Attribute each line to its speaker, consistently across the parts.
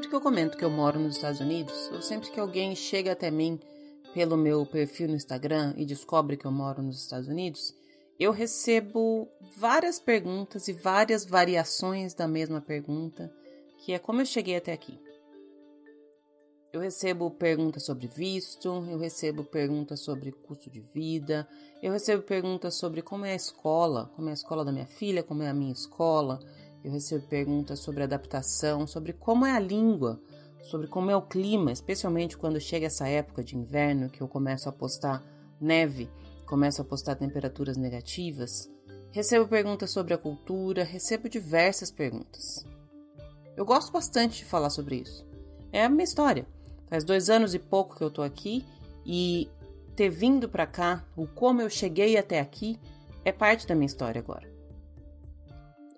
Speaker 1: Sempre que eu comento que eu moro nos Estados Unidos, ou sempre que alguém chega até mim pelo meu perfil no Instagram e descobre que eu moro nos Estados Unidos, eu recebo várias perguntas e várias variações da mesma pergunta, que é como eu cheguei até aqui. Eu recebo perguntas sobre visto, eu recebo perguntas sobre custo de vida, eu recebo perguntas sobre como é a escola, como é a escola da minha filha, como é a minha escola, eu recebo perguntas sobre adaptação, sobre como é a língua, sobre como é o clima, especialmente quando chega essa época de inverno que eu começo a postar neve começo a postar temperaturas negativas, recebo perguntas sobre a cultura, recebo diversas perguntas. Eu gosto bastante de falar sobre isso. É a minha história. Faz dois anos e pouco que eu tô aqui e ter vindo para cá, o como eu cheguei até aqui, é parte da minha história agora.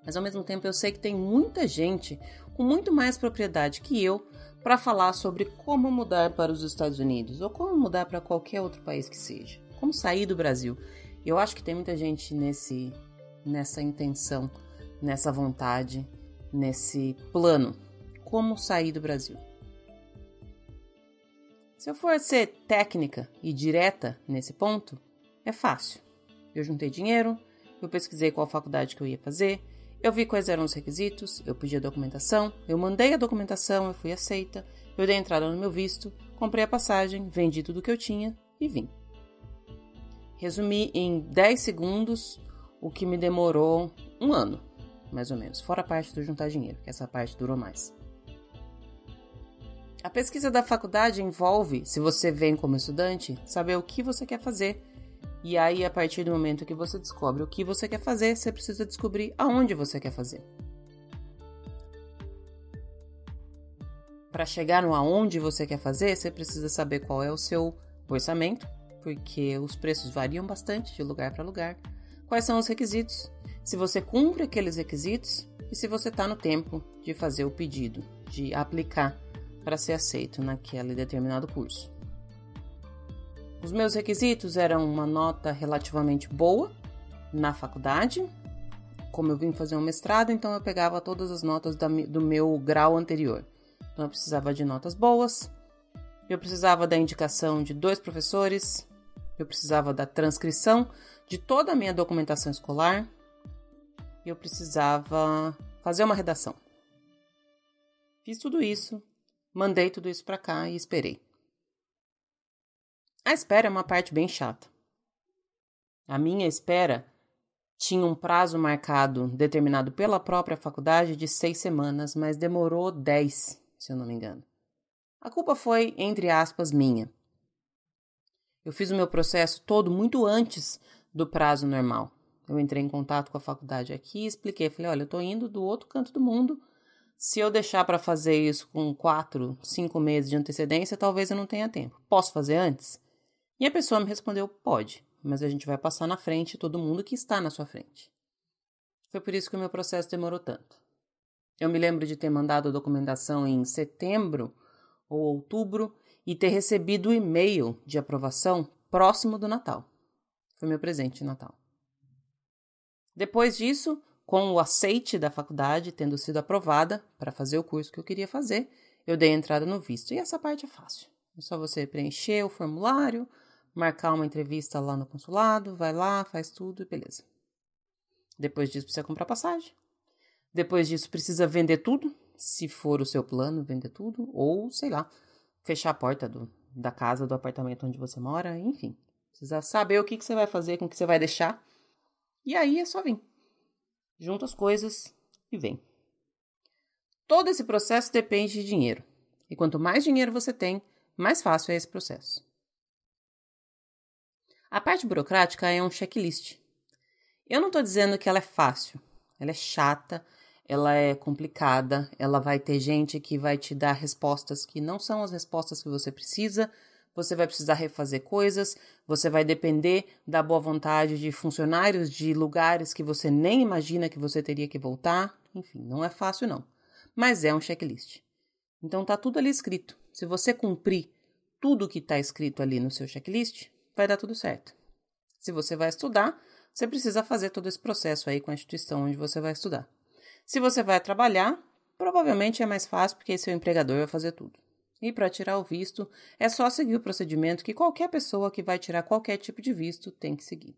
Speaker 1: Mas ao mesmo tempo eu sei que tem muita gente com muito mais propriedade que eu para falar sobre como mudar para os Estados Unidos ou como mudar para qualquer outro país que seja como sair do Brasil. Eu acho que tem muita gente nesse nessa intenção, nessa vontade, nesse plano. Como sair do Brasil? Se eu for ser técnica e direta nesse ponto, é fácil. Eu juntei dinheiro, eu pesquisei qual faculdade que eu ia fazer, eu vi quais eram os requisitos, eu pedi a documentação, eu mandei a documentação, eu fui aceita, eu dei entrada no meu visto, comprei a passagem, vendi tudo que eu tinha e vim. Resumi em 10 segundos o que me demorou um ano, mais ou menos, fora a parte do juntar dinheiro, que essa parte durou mais. A pesquisa da faculdade envolve, se você vem como estudante, saber o que você quer fazer. E aí, a partir do momento que você descobre o que você quer fazer, você precisa descobrir aonde você quer fazer. Para chegar no aonde você quer fazer, você precisa saber qual é o seu orçamento, porque os preços variam bastante de lugar para lugar. Quais são os requisitos? Se você cumpre aqueles requisitos e se você está no tempo de fazer o pedido, de aplicar para ser aceito naquele determinado curso. Os meus requisitos eram uma nota relativamente boa na faculdade. Como eu vim fazer um mestrado, então eu pegava todas as notas do meu grau anterior. Então eu precisava de notas boas, eu precisava da indicação de dois professores, eu precisava da transcrição de toda a minha documentação escolar eu precisava fazer uma redação. Fiz tudo isso, mandei tudo isso para cá e esperei. A espera é uma parte bem chata. A minha espera tinha um prazo marcado, determinado pela própria faculdade, de seis semanas, mas demorou dez, se eu não me engano. A culpa foi, entre aspas, minha. Eu fiz o meu processo todo muito antes do prazo normal. Eu entrei em contato com a faculdade aqui expliquei. Falei: olha, eu estou indo do outro canto do mundo. Se eu deixar para fazer isso com quatro, cinco meses de antecedência, talvez eu não tenha tempo. Posso fazer antes? E a pessoa me respondeu: pode, mas a gente vai passar na frente todo mundo que está na sua frente. Foi por isso que o meu processo demorou tanto. Eu me lembro de ter mandado a documentação em setembro ou outubro e ter recebido o e-mail de aprovação próximo do Natal. Foi meu presente de Natal. Depois disso, com o aceite da faculdade tendo sido aprovada para fazer o curso que eu queria fazer, eu dei entrada no visto. E essa parte é fácil. É só você preencher o formulário, marcar uma entrevista lá no consulado, vai lá, faz tudo e beleza. Depois disso, precisa comprar passagem. Depois disso, precisa vender tudo, se for o seu plano, vender tudo, ou sei lá, fechar a porta do, da casa, do apartamento onde você mora, enfim. Precisa saber o que, que você vai fazer, com o que você vai deixar. E aí é só vir. Junta as coisas e vem. Todo esse processo depende de dinheiro. E quanto mais dinheiro você tem, mais fácil é esse processo. A parte burocrática é um checklist. Eu não estou dizendo que ela é fácil, ela é chata, ela é complicada, ela vai ter gente que vai te dar respostas que não são as respostas que você precisa, você vai precisar refazer coisas, você vai depender da boa vontade de funcionários de lugares que você nem imagina que você teria que voltar. Enfim, não é fácil não, mas é um checklist. Então tá tudo ali escrito. Se você cumprir tudo que está escrito ali no seu checklist, vai dar tudo certo. Se você vai estudar, você precisa fazer todo esse processo aí com a instituição onde você vai estudar. Se você vai trabalhar, Provavelmente é mais fácil porque seu empregador vai fazer tudo. E para tirar o visto, é só seguir o procedimento que qualquer pessoa que vai tirar qualquer tipo de visto tem que seguir.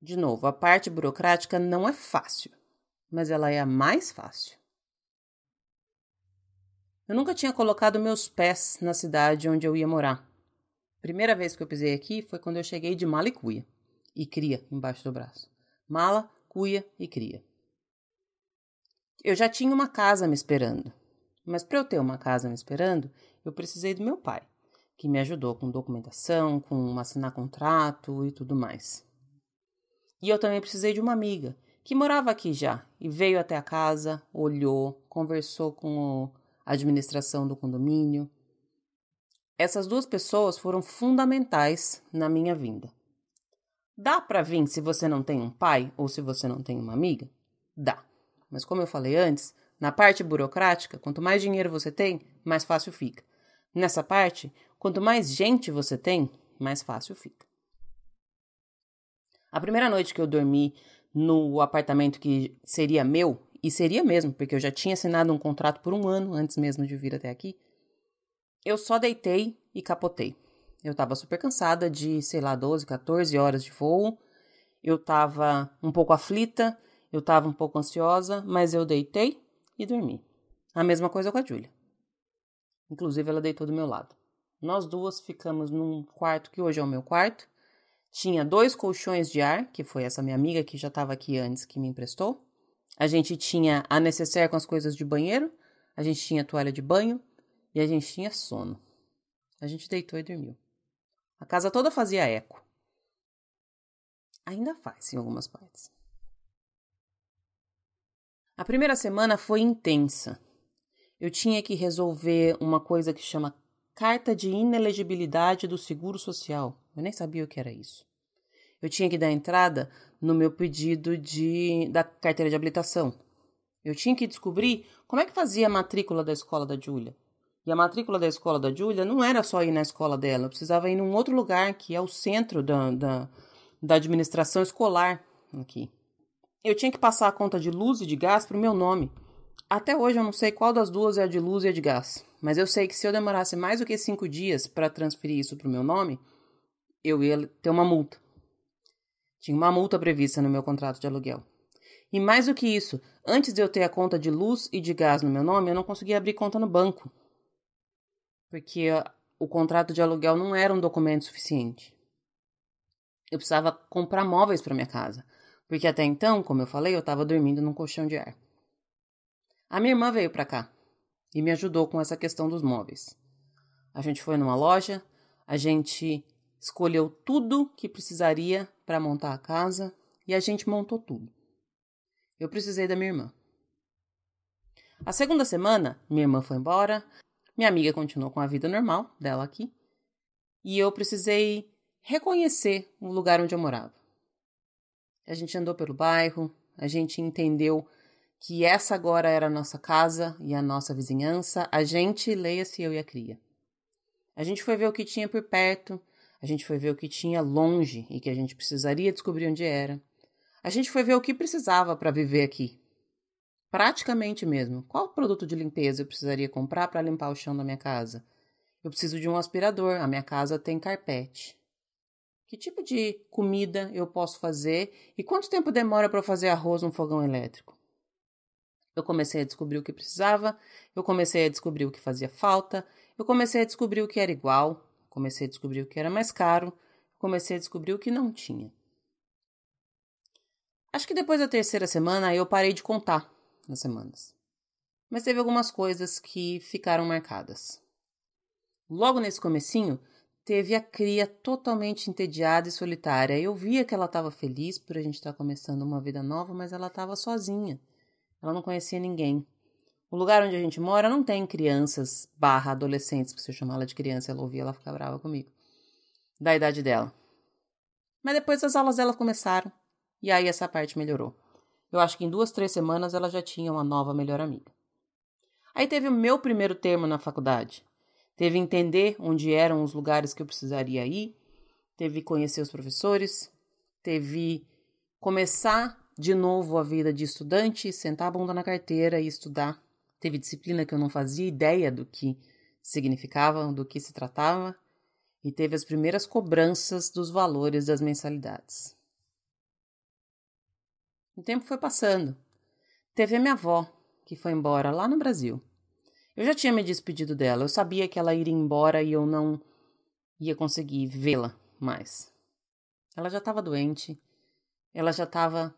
Speaker 1: De novo, a parte burocrática não é fácil, mas ela é a mais fácil. Eu nunca tinha colocado meus pés na cidade onde eu ia morar. Primeira vez que eu pisei aqui foi quando eu cheguei de mala e cuia, e cria embaixo do braço. Mala, cuia e cria. Eu já tinha uma casa me esperando, mas para eu ter uma casa me esperando, eu precisei do meu pai, que me ajudou com documentação, com assinar contrato e tudo mais. E eu também precisei de uma amiga que morava aqui já e veio até a casa, olhou, conversou com a administração do condomínio. Essas duas pessoas foram fundamentais na minha vinda. Dá para vir se você não tem um pai ou se você não tem uma amiga? Dá. Mas como eu falei antes, na parte burocrática, quanto mais dinheiro você tem, mais fácil fica. Nessa parte, quanto mais gente você tem, mais fácil fica. A primeira noite que eu dormi no apartamento que seria meu, e seria mesmo, porque eu já tinha assinado um contrato por um ano antes mesmo de vir até aqui, eu só deitei e capotei. Eu tava super cansada de, sei lá, 12, 14 horas de voo. Eu tava um pouco aflita, eu tava um pouco ansiosa, mas eu deitei e dormi. A mesma coisa com a Júlia. Inclusive, ela deitou do meu lado. Nós duas ficamos num quarto que hoje é o meu quarto. Tinha dois colchões de ar, que foi essa minha amiga que já estava aqui antes que me emprestou. A gente tinha a necessaire com as coisas de banheiro, a gente tinha toalha de banho e a gente tinha sono. A gente deitou e dormiu. A casa toda fazia eco. Ainda faz em algumas partes. A primeira semana foi intensa. Eu tinha que resolver uma coisa que chama carta de inelegibilidade do Seguro Social. Eu nem sabia o que era isso. Eu tinha que dar entrada no meu pedido de da carteira de habilitação. Eu tinha que descobrir como é que fazia a matrícula da escola da Júlia. E a matrícula da escola da Júlia não era só ir na escola dela, eu precisava ir num outro lugar, que é o centro da, da, da administração escolar aqui. Eu tinha que passar a conta de luz e de gás para o meu nome. Até hoje eu não sei qual das duas é a de luz e a de gás, mas eu sei que se eu demorasse mais do que cinco dias para transferir isso para o meu nome, eu ia ter uma multa. Tinha uma multa prevista no meu contrato de aluguel. E mais do que isso, antes de eu ter a conta de luz e de gás no meu nome, eu não conseguia abrir conta no banco. Porque o contrato de aluguel não era um documento suficiente. Eu precisava comprar móveis para minha casa, porque até então, como eu falei, eu estava dormindo num colchão de ar. A minha irmã veio para cá e me ajudou com essa questão dos móveis. A gente foi numa loja, a gente escolheu tudo que precisaria para montar a casa e a gente montou tudo. Eu precisei da minha irmã. A segunda semana, minha irmã foi embora, minha amiga continuou com a vida normal dela aqui, e eu precisei reconhecer o lugar onde eu morava. A gente andou pelo bairro, a gente entendeu que essa agora era a nossa casa e a nossa vizinhança, a gente, leia-se eu e a cria. A gente foi ver o que tinha por perto, a gente foi ver o que tinha longe e que a gente precisaria descobrir onde era. A gente foi ver o que precisava para viver aqui. Praticamente mesmo. Qual produto de limpeza eu precisaria comprar para limpar o chão da minha casa? Eu preciso de um aspirador. A minha casa tem carpete. Que tipo de comida eu posso fazer e quanto tempo demora para fazer arroz no fogão elétrico? Eu comecei a descobrir o que precisava, eu comecei a descobrir o que fazia falta, eu comecei a descobrir o que era igual, comecei a descobrir o que era mais caro, comecei a descobrir o que não tinha. Acho que depois da terceira semana eu parei de contar as semanas. Mas teve algumas coisas que ficaram marcadas. Logo nesse comecinho, teve a cria totalmente entediada e solitária. Eu via que ela estava feliz por a gente estar tá começando uma vida nova, mas ela estava sozinha. Ela não conhecia ninguém. O lugar onde a gente mora não tem crianças barra adolescentes, se eu chamar ela de criança, ela ouvia, ela fica brava comigo. Da idade dela. Mas depois as aulas dela começaram, e aí essa parte melhorou. Eu acho que em duas, três semanas ela já tinha uma nova melhor amiga. Aí teve o meu primeiro termo na faculdade. Teve entender onde eram os lugares que eu precisaria ir, teve conhecer os professores, teve começar de novo a vida de estudante, sentar a bunda na carteira e estudar. Teve disciplina que eu não fazia ideia do que significava, do que se tratava, e teve as primeiras cobranças dos valores das mensalidades. O tempo foi passando. Teve a minha avó, que foi embora lá no Brasil. Eu já tinha me despedido dela, eu sabia que ela iria embora e eu não ia conseguir vê-la mais. Ela já estava doente, ela já estava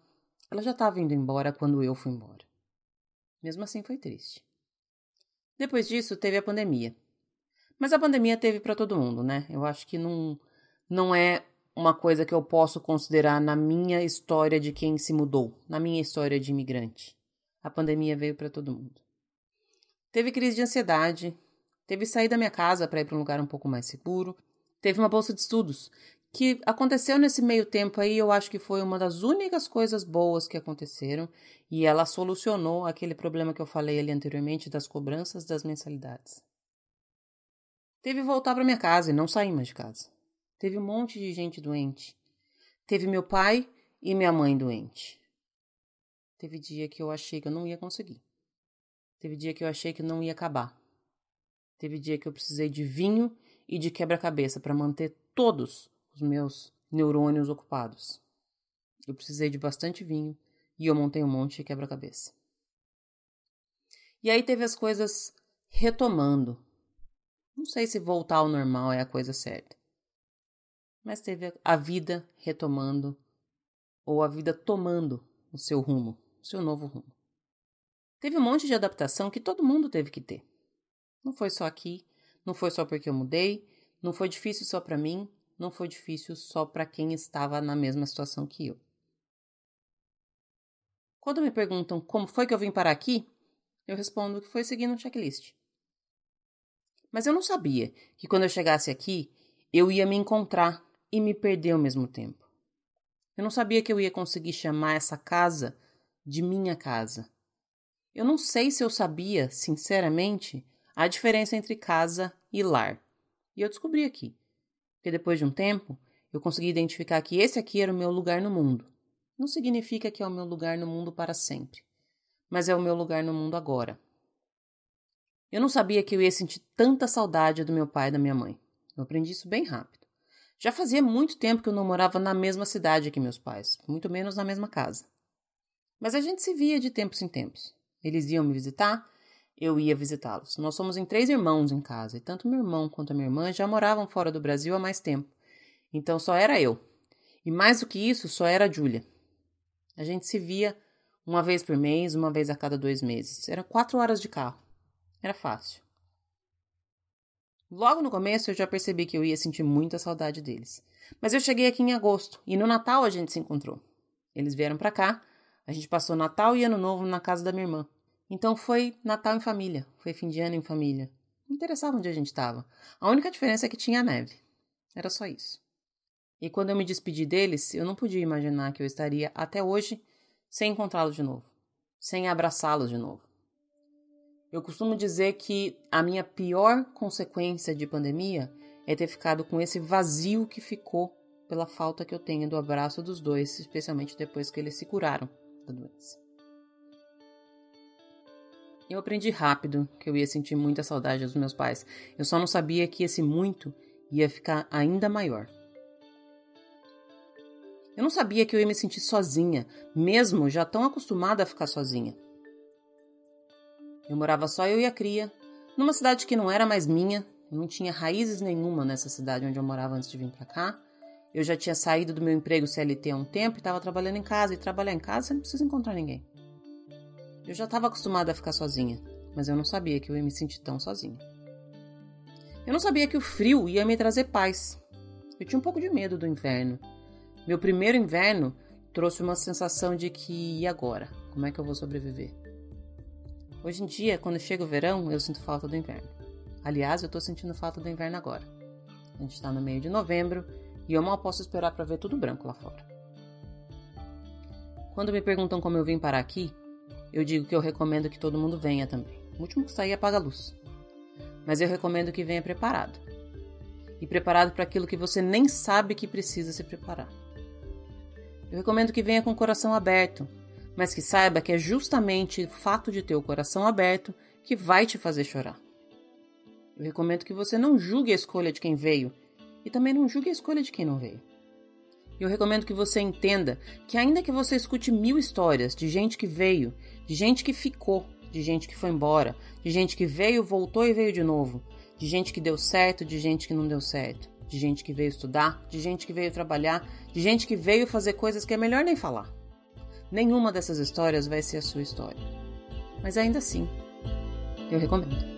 Speaker 1: ela já estava indo embora quando eu fui embora. Mesmo assim foi triste. Depois disso teve a pandemia. Mas a pandemia teve para todo mundo, né? Eu acho que não não é uma coisa que eu posso considerar na minha história de quem se mudou, na minha história de imigrante. A pandemia veio para todo mundo. Teve crise de ansiedade, teve sair da minha casa para ir para um lugar um pouco mais seguro, teve uma bolsa de estudos que aconteceu nesse meio tempo aí, eu acho que foi uma das únicas coisas boas que aconteceram e ela solucionou aquele problema que eu falei ali anteriormente das cobranças das mensalidades. Teve voltar para minha casa e não sair mais de casa. Teve um monte de gente doente. Teve meu pai e minha mãe doente. Teve dia que eu achei que eu não ia conseguir. Teve dia que eu achei que não ia acabar. Teve dia que eu precisei de vinho e de quebra-cabeça para manter todos os meus neurônios ocupados. Eu precisei de bastante vinho e eu montei um monte de quebra-cabeça. E aí teve as coisas retomando. Não sei se voltar ao normal é a coisa certa. Mas teve a vida retomando ou a vida tomando o seu rumo, o seu novo rumo. Teve um monte de adaptação que todo mundo teve que ter. Não foi só aqui, não foi só porque eu mudei, não foi difícil só para mim, não foi difícil só para quem estava na mesma situação que eu. Quando me perguntam como foi que eu vim parar aqui, eu respondo que foi seguindo um checklist. Mas eu não sabia que quando eu chegasse aqui, eu ia me encontrar e me perder ao mesmo tempo. Eu não sabia que eu ia conseguir chamar essa casa de minha casa. Eu não sei se eu sabia, sinceramente, a diferença entre casa e lar. E eu descobri aqui porque depois de um tempo eu consegui identificar que esse aqui era o meu lugar no mundo. Não significa que é o meu lugar no mundo para sempre, mas é o meu lugar no mundo agora. Eu não sabia que eu ia sentir tanta saudade do meu pai e da minha mãe. Eu aprendi isso bem rápido. Já fazia muito tempo que eu não morava na mesma cidade que meus pais, muito menos na mesma casa. Mas a gente se via de tempos em tempos. Eles iam me visitar eu ia visitá-los. Nós somos em três irmãos em casa, e tanto meu irmão quanto a minha irmã já moravam fora do Brasil há mais tempo. Então só era eu. E mais do que isso, só era a Júlia. A gente se via uma vez por mês, uma vez a cada dois meses. Era quatro horas de carro. Era fácil. Logo no começo eu já percebi que eu ia sentir muita saudade deles. Mas eu cheguei aqui em agosto e no Natal a gente se encontrou. Eles vieram para cá, a gente passou Natal e Ano Novo na casa da minha irmã. Então foi Natal em família, foi fim de ano em família. Não interessava onde a gente estava. A única diferença é que tinha neve. Era só isso. E quando eu me despedi deles, eu não podia imaginar que eu estaria até hoje sem encontrá-los de novo, sem abraçá-los de novo. Eu costumo dizer que a minha pior consequência de pandemia é ter ficado com esse vazio que ficou pela falta que eu tenho do abraço dos dois, especialmente depois que eles se curaram da doença. Eu aprendi rápido que eu ia sentir muita saudade dos meus pais. Eu só não sabia que esse muito ia ficar ainda maior. Eu não sabia que eu ia me sentir sozinha, mesmo já tão acostumada a ficar sozinha. Eu morava só eu e a cria, numa cidade que não era mais minha, não tinha raízes nenhuma nessa cidade onde eu morava antes de vir para cá. Eu já tinha saído do meu emprego CLT há um tempo e estava trabalhando em casa, e trabalhar em casa você não precisa encontrar ninguém. Eu já estava acostumada a ficar sozinha, mas eu não sabia que eu ia me sentir tão sozinha. Eu não sabia que o frio ia me trazer paz. Eu tinha um pouco de medo do inverno. Meu primeiro inverno trouxe uma sensação de que e agora? Como é que eu vou sobreviver? Hoje em dia, quando chega o verão, eu sinto falta do inverno. Aliás, eu estou sentindo falta do inverno agora. A gente está no meio de novembro e eu mal posso esperar para ver tudo branco lá fora. Quando me perguntam como eu vim parar aqui, eu digo que eu recomendo que todo mundo venha também. O último que sair apaga a luz. Mas eu recomendo que venha preparado. E preparado para aquilo que você nem sabe que precisa se preparar. Eu recomendo que venha com o coração aberto, mas que saiba que é justamente o fato de ter o coração aberto que vai te fazer chorar. Eu recomendo que você não julgue a escolha de quem veio e também não julgue a escolha de quem não veio. Eu recomendo que você entenda que, ainda que você escute mil histórias de gente que veio, de gente que ficou, de gente que foi embora, de gente que veio, voltou e veio de novo, de gente que deu certo, de gente que não deu certo, de gente que veio estudar, de gente que veio trabalhar, de gente que veio fazer coisas que é melhor nem falar. Nenhuma dessas histórias vai ser a sua história. Mas ainda assim, eu recomendo.